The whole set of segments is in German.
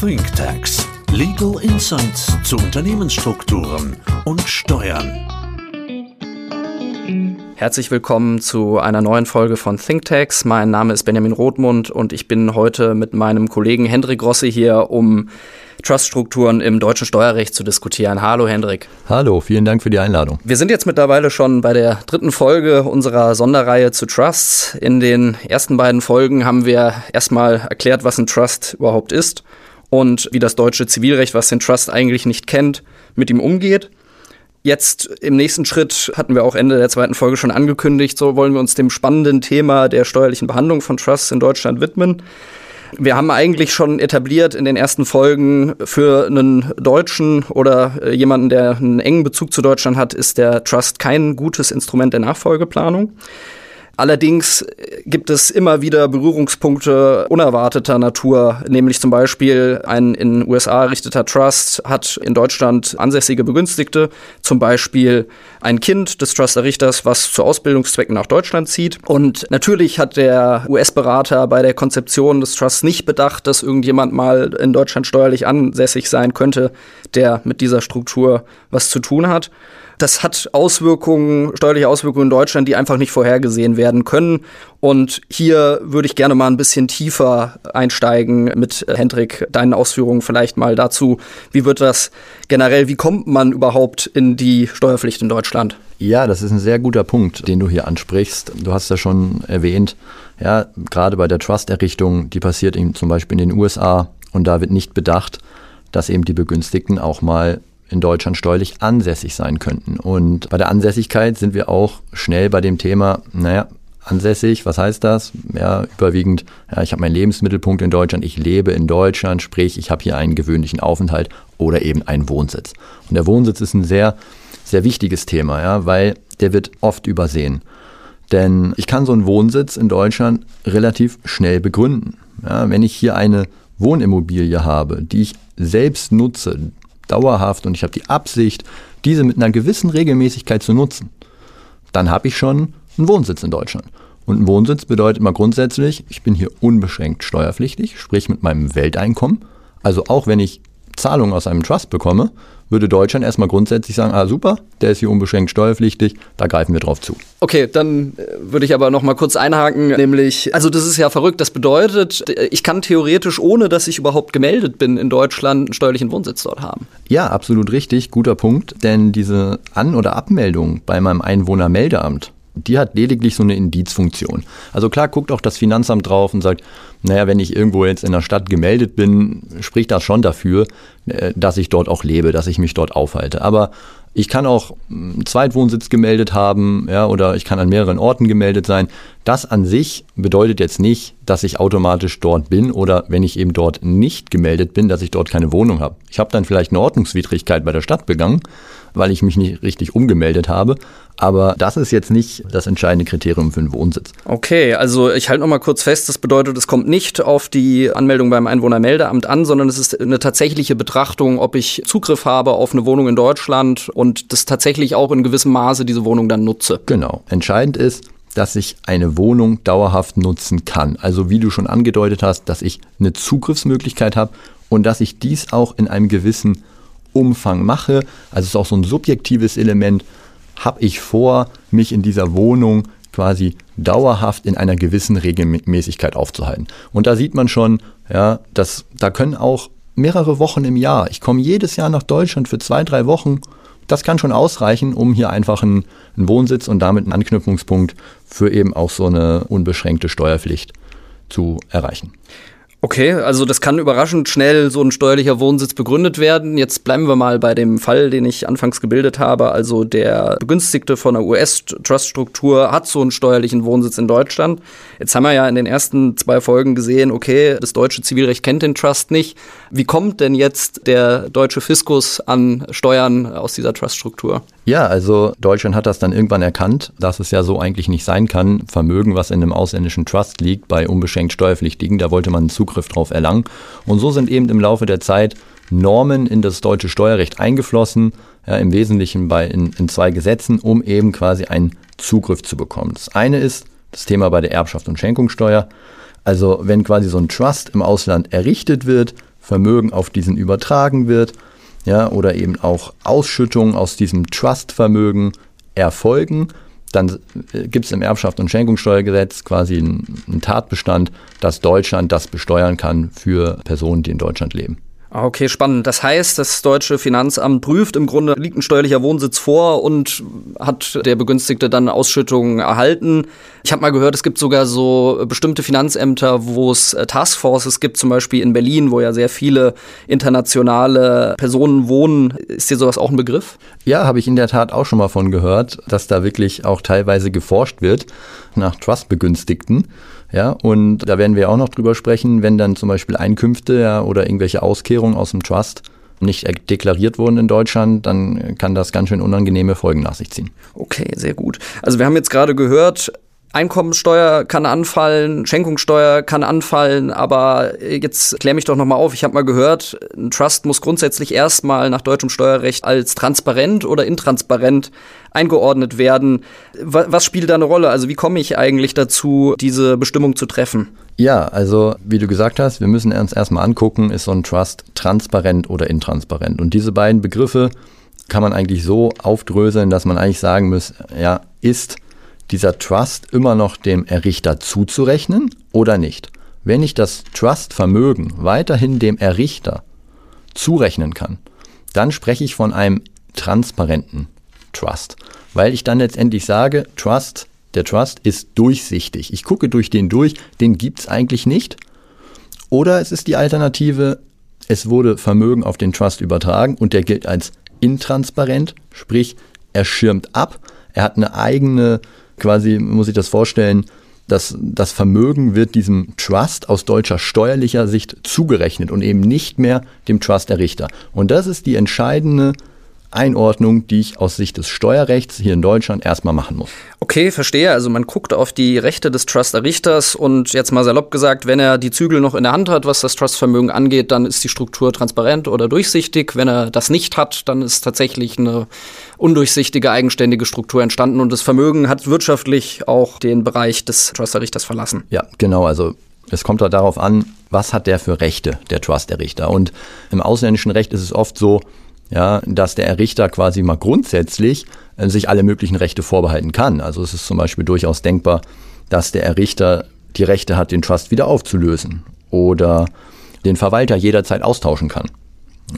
Think Tanks. Legal Insights zu Unternehmensstrukturen und Steuern. Herzlich willkommen zu einer neuen Folge von ThinkTax. Mein Name ist Benjamin Rothmund und ich bin heute mit meinem Kollegen Hendrik Rossi hier, um Truststrukturen im deutschen Steuerrecht zu diskutieren. Hallo Hendrik. Hallo, vielen Dank für die Einladung. Wir sind jetzt mittlerweile schon bei der dritten Folge unserer Sonderreihe zu Trusts. In den ersten beiden Folgen haben wir erstmal erklärt, was ein Trust überhaupt ist und wie das deutsche Zivilrecht, was den Trust eigentlich nicht kennt, mit ihm umgeht. Jetzt im nächsten Schritt hatten wir auch Ende der zweiten Folge schon angekündigt, so wollen wir uns dem spannenden Thema der steuerlichen Behandlung von Trusts in Deutschland widmen. Wir haben eigentlich schon etabliert in den ersten Folgen, für einen Deutschen oder äh, jemanden, der einen engen Bezug zu Deutschland hat, ist der Trust kein gutes Instrument der Nachfolgeplanung. Allerdings gibt es immer wieder Berührungspunkte unerwarteter Natur, nämlich zum Beispiel ein in USA errichteter Trust hat in Deutschland ansässige Begünstigte, zum Beispiel ein Kind des Trust-Errichters, was zu Ausbildungszwecken nach Deutschland zieht. Und natürlich hat der US-Berater bei der Konzeption des Trusts nicht bedacht, dass irgendjemand mal in Deutschland steuerlich ansässig sein könnte, der mit dieser Struktur was zu tun hat. Das hat Auswirkungen, steuerliche Auswirkungen in Deutschland, die einfach nicht vorhergesehen werden können. Und hier würde ich gerne mal ein bisschen tiefer einsteigen mit äh, Hendrik, deinen Ausführungen vielleicht mal dazu. Wie wird das generell, wie kommt man überhaupt in die Steuerpflicht in Deutschland? Ja, das ist ein sehr guter Punkt, den du hier ansprichst. Du hast ja schon erwähnt, ja, gerade bei der Trust-Errichtung, die passiert eben zum Beispiel in den USA und da wird nicht bedacht, dass eben die Begünstigten auch mal in Deutschland steuerlich ansässig sein könnten. Und bei der Ansässigkeit sind wir auch schnell bei dem Thema, naja, ansässig, was heißt das? Ja, überwiegend, ja, ich habe meinen Lebensmittelpunkt in Deutschland, ich lebe in Deutschland, sprich, ich habe hier einen gewöhnlichen Aufenthalt oder eben einen Wohnsitz. Und der Wohnsitz ist ein sehr, sehr wichtiges Thema, ja, weil der wird oft übersehen. Denn ich kann so einen Wohnsitz in Deutschland relativ schnell begründen. Ja, wenn ich hier eine Wohnimmobilie habe, die ich selbst nutze, dauerhaft und ich habe die Absicht, diese mit einer gewissen Regelmäßigkeit zu nutzen, dann habe ich schon einen Wohnsitz in Deutschland. Und ein Wohnsitz bedeutet mal grundsätzlich, ich bin hier unbeschränkt steuerpflichtig, sprich mit meinem Welteinkommen. Also auch wenn ich Zahlungen aus einem Trust bekomme, würde Deutschland erstmal grundsätzlich sagen, ah super, der ist hier unbeschränkt steuerpflichtig, da greifen wir drauf zu. Okay, dann äh, würde ich aber noch mal kurz einhaken, nämlich, also das ist ja verrückt, das bedeutet, ich kann theoretisch, ohne dass ich überhaupt gemeldet bin in Deutschland, einen steuerlichen Wohnsitz dort haben. Ja, absolut richtig, guter Punkt, denn diese An- oder Abmeldung bei meinem Einwohnermeldeamt, die hat lediglich so eine Indizfunktion. Also klar guckt auch das Finanzamt drauf und sagt, naja, wenn ich irgendwo jetzt in der Stadt gemeldet bin, spricht das schon dafür, äh, dass ich dort auch lebe, dass ich mich dort aufhalte. Aber ich kann auch einen Zweitwohnsitz gemeldet haben, ja, oder ich kann an mehreren Orten gemeldet sein. Das an sich bedeutet jetzt nicht, dass ich automatisch dort bin oder wenn ich eben dort nicht gemeldet bin, dass ich dort keine Wohnung habe. Ich habe dann vielleicht eine Ordnungswidrigkeit bei der Stadt begangen, weil ich mich nicht richtig umgemeldet habe. Aber das ist jetzt nicht das entscheidende Kriterium für einen Wohnsitz. Okay, also ich halte noch mal kurz fest, das bedeutet, es kommt nicht auf die Anmeldung beim Einwohnermeldeamt an, sondern es ist eine tatsächliche Betrachtung, ob ich Zugriff habe auf eine Wohnung in Deutschland und das tatsächlich auch in gewissem Maße diese Wohnung dann nutze. Genau. Entscheidend ist, dass ich eine Wohnung dauerhaft nutzen kann. Also wie du schon angedeutet hast, dass ich eine Zugriffsmöglichkeit habe und dass ich dies auch in einem gewissen Umfang mache. Also es ist auch so ein subjektives Element. Habe ich vor, mich in dieser Wohnung quasi dauerhaft in einer gewissen Regelmäßigkeit aufzuhalten. Und da sieht man schon, ja, dass da können auch mehrere Wochen im Jahr. Ich komme jedes Jahr nach Deutschland für zwei, drei Wochen. Das kann schon ausreichen, um hier einfach einen, einen Wohnsitz und damit einen Anknüpfungspunkt für eben auch so eine unbeschränkte Steuerpflicht zu erreichen. Okay, also das kann überraschend schnell so ein steuerlicher Wohnsitz begründet werden. Jetzt bleiben wir mal bei dem Fall, den ich anfangs gebildet habe. Also der Begünstigte von einer US-Trust-Struktur hat so einen steuerlichen Wohnsitz in Deutschland. Jetzt haben wir ja in den ersten zwei Folgen gesehen, okay, das deutsche Zivilrecht kennt den Trust nicht. Wie kommt denn jetzt der deutsche Fiskus an Steuern aus dieser Trust-Struktur? Ja, also Deutschland hat das dann irgendwann erkannt, dass es ja so eigentlich nicht sein kann. Vermögen, was in einem ausländischen Trust liegt, bei unbeschränkt Steuerpflichtigen, da wollte man einen Zugriff drauf erlangen. Und so sind eben im Laufe der Zeit Normen in das deutsche Steuerrecht eingeflossen, ja, im Wesentlichen bei, in, in zwei Gesetzen, um eben quasi einen Zugriff zu bekommen. Das eine ist das Thema bei der Erbschaft und Schenkungssteuer. Also wenn quasi so ein Trust im Ausland errichtet wird, Vermögen auf diesen übertragen wird, ja, oder eben auch Ausschüttungen aus diesem Trust-Vermögen erfolgen, dann äh, gibt es im Erbschaft- und Schenkungssteuergesetz quasi einen, einen Tatbestand, dass Deutschland das besteuern kann für Personen, die in Deutschland leben. Ah, okay, spannend. Das heißt, das deutsche Finanzamt prüft im Grunde, liegt ein steuerlicher Wohnsitz vor und hat der Begünstigte dann Ausschüttungen erhalten. Ich habe mal gehört, es gibt sogar so bestimmte Finanzämter, wo es äh, Taskforces gibt, zum Beispiel in Berlin, wo ja sehr viele internationale Personen wohnen. Ist dir sowas auch ein Begriff? Ja, habe ich in der Tat auch schon mal von gehört, dass da wirklich auch teilweise geforscht wird nach Trust-Begünstigten. Ja, und da werden wir auch noch drüber sprechen, wenn dann zum Beispiel Einkünfte ja, oder irgendwelche Auskehrungen aus dem Trust nicht deklariert wurden in Deutschland, dann kann das ganz schön unangenehme Folgen nach sich ziehen. Okay, sehr gut. Also wir haben jetzt gerade gehört, Einkommensteuer kann anfallen, Schenkungssteuer kann anfallen, aber jetzt klär mich doch nochmal auf. Ich habe mal gehört, ein Trust muss grundsätzlich erstmal nach deutschem Steuerrecht als transparent oder intransparent eingeordnet werden. Was spielt da eine Rolle? Also wie komme ich eigentlich dazu, diese Bestimmung zu treffen? Ja, also wie du gesagt hast, wir müssen uns erstmal angucken, ist so ein Trust transparent oder intransparent. Und diese beiden Begriffe kann man eigentlich so aufdröseln, dass man eigentlich sagen muss, ja, ist dieser Trust immer noch dem Errichter zuzurechnen oder nicht? Wenn ich das Trust-Vermögen weiterhin dem Errichter zurechnen kann, dann spreche ich von einem transparenten Trust, weil ich dann letztendlich sage, Trust, der Trust ist durchsichtig. Ich gucke durch den durch, den gibt es eigentlich nicht. Oder es ist die Alternative, es wurde Vermögen auf den Trust übertragen und der gilt als intransparent, sprich er schirmt ab, er hat eine eigene quasi, muss ich das vorstellen, dass das Vermögen wird diesem Trust aus deutscher steuerlicher Sicht zugerechnet und eben nicht mehr dem Trust-Errichter. Und das ist die entscheidende Einordnung, die ich aus Sicht des Steuerrechts hier in Deutschland erstmal machen muss. Okay, verstehe. Also man guckt auf die Rechte des Trust-Errichters und jetzt mal salopp gesagt, wenn er die Zügel noch in der Hand hat, was das Trust-Vermögen angeht, dann ist die Struktur transparent oder durchsichtig. Wenn er das nicht hat, dann ist tatsächlich eine undurchsichtige, eigenständige Struktur entstanden und das Vermögen hat wirtschaftlich auch den Bereich des Trust-Errichters verlassen. Ja, genau. Also es kommt halt darauf an, was hat der für Rechte, der Trust-Errichter. Und im ausländischen Recht ist es oft so, ja, dass der Errichter quasi mal grundsätzlich äh, sich alle möglichen Rechte vorbehalten kann. Also es ist zum Beispiel durchaus denkbar, dass der Errichter die Rechte hat, den Trust wieder aufzulösen oder den Verwalter jederzeit austauschen kann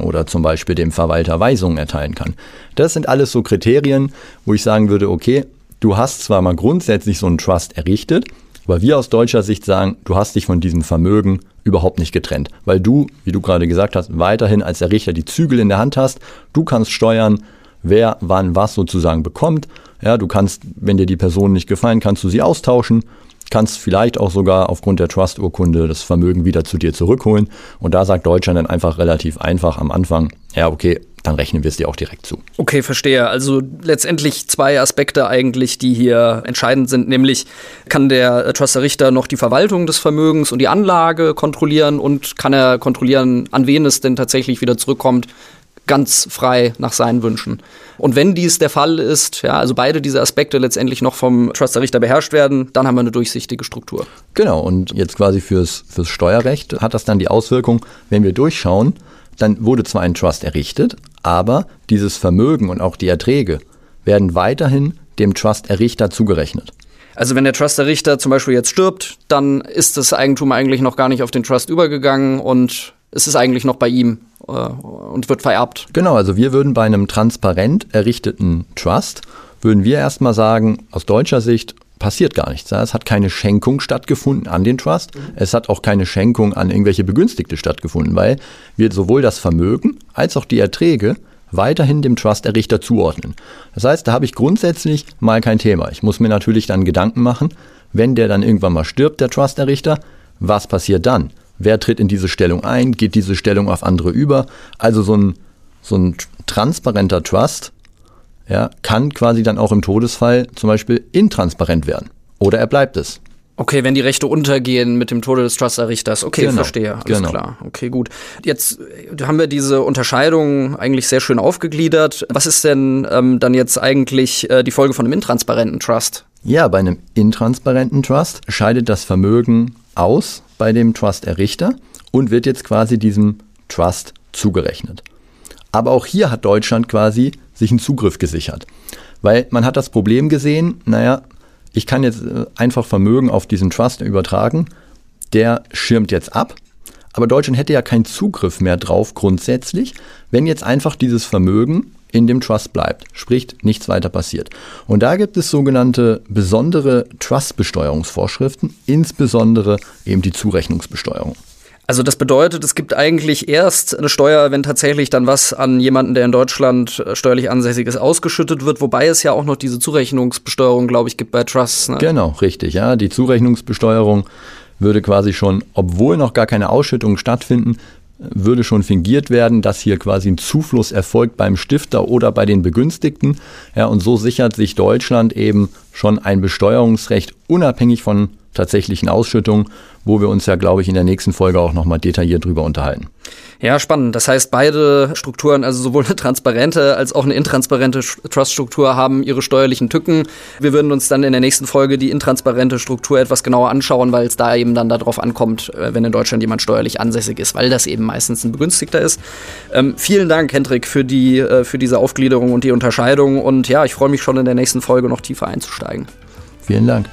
oder zum Beispiel dem Verwalter Weisungen erteilen kann. Das sind alles so Kriterien, wo ich sagen würde, okay, du hast zwar mal grundsätzlich so einen Trust errichtet, aber wir aus deutscher Sicht sagen, du hast dich von diesem Vermögen überhaupt nicht getrennt, weil du, wie du gerade gesagt hast, weiterhin als Errichter die Zügel in der Hand hast. Du kannst steuern, wer wann was sozusagen bekommt. Ja, du kannst, wenn dir die Person nicht gefallen, kannst du sie austauschen kannst vielleicht auch sogar aufgrund der Trust-Urkunde das Vermögen wieder zu dir zurückholen. Und da sagt Deutschland dann einfach relativ einfach am Anfang, ja, okay, dann rechnen wir es dir auch direkt zu. Okay, verstehe. Also letztendlich zwei Aspekte eigentlich, die hier entscheidend sind, nämlich kann der Truster-Richter noch die Verwaltung des Vermögens und die Anlage kontrollieren und kann er kontrollieren, an wen es denn tatsächlich wieder zurückkommt, ganz frei nach seinen Wünschen. Und wenn dies der Fall ist, ja, also beide diese Aspekte letztendlich noch vom Truster-Richter beherrscht werden, dann haben wir eine durchsichtige Struktur. Genau, und jetzt quasi fürs, fürs Steuerrecht hat das dann die Auswirkung, wenn wir durchschauen, dann wurde zwar ein Trust errichtet, aber dieses Vermögen und auch die Erträge werden weiterhin dem Trust-Errichter zugerechnet. Also wenn der Trust-Errichter zum Beispiel jetzt stirbt, dann ist das Eigentum eigentlich noch gar nicht auf den Trust übergegangen und es ist eigentlich noch bei ihm äh, und wird vererbt. Genau, also wir würden bei einem transparent errichteten Trust, würden wir erstmal sagen, aus deutscher Sicht passiert gar nichts. Es hat keine Schenkung stattgefunden an den Trust. Es hat auch keine Schenkung an irgendwelche Begünstigte stattgefunden, weil wir sowohl das Vermögen als auch die Erträge weiterhin dem Trust-Errichter zuordnen. Das heißt, da habe ich grundsätzlich mal kein Thema. Ich muss mir natürlich dann Gedanken machen, wenn der dann irgendwann mal stirbt, der Trust-Errichter, was passiert dann? Wer tritt in diese Stellung ein? Geht diese Stellung auf andere über? Also so ein, so ein transparenter Trust ja, kann quasi dann auch im Todesfall zum Beispiel intransparent werden. Oder er bleibt es. Okay, wenn die Rechte untergehen mit dem Tode des Trust-Errichters. Okay, genau, verstehe. Alles genau. klar. Okay, gut. Jetzt äh, haben wir diese Unterscheidung eigentlich sehr schön aufgegliedert. Was ist denn ähm, dann jetzt eigentlich äh, die Folge von einem intransparenten Trust? Ja, bei einem intransparenten Trust scheidet das Vermögen aus bei dem Trust-Errichter und wird jetzt quasi diesem Trust zugerechnet. Aber auch hier hat Deutschland quasi sich einen Zugriff gesichert. Weil man hat das Problem gesehen, naja, ich kann jetzt äh, einfach Vermögen auf diesen Trust übertragen, der schirmt jetzt ab. Aber Deutschland hätte ja keinen Zugriff mehr drauf grundsätzlich, wenn jetzt einfach dieses Vermögen in dem Trust bleibt, sprich nichts weiter passiert. Und da gibt es sogenannte besondere Trust-Besteuerungsvorschriften, insbesondere eben die Zurechnungsbesteuerung. Also das bedeutet, es gibt eigentlich erst eine Steuer, wenn tatsächlich dann was an jemanden, der in Deutschland äh, steuerlich ansässig ist, ausgeschüttet wird, wobei es ja auch noch diese Zurechnungsbesteuerung, glaube ich, gibt bei Trusts. Ne? Genau, richtig. Ja, die Zurechnungsbesteuerung würde quasi schon, obwohl noch gar keine Ausschüttungen stattfinden, würde schon fingiert werden, dass hier quasi ein Zufluss erfolgt beim Stifter oder bei den Begünstigten. Ja, und so sichert sich Deutschland eben schon ein Besteuerungsrecht unabhängig von tatsächlichen Ausschüttungen, wo wir uns ja, glaube ich, in der nächsten Folge auch nochmal detailliert drüber unterhalten. Ja, spannend. Das heißt, beide Strukturen, also sowohl eine transparente als auch eine intransparente Trust-Struktur, haben ihre steuerlichen Tücken. Wir würden uns dann in der nächsten Folge die intransparente Struktur etwas genauer anschauen, weil es da eben dann darauf ankommt, äh, wenn in Deutschland jemand steuerlich ansässig ist, weil das eben meistens ein Begünstigter ist. Ähm, vielen Dank, Hendrik, für, die, äh, für diese Aufgliederung und die Unterscheidung. Und ja, ich freue mich schon in der nächsten Folge noch tiefer einzusteigen. Vielen Dank.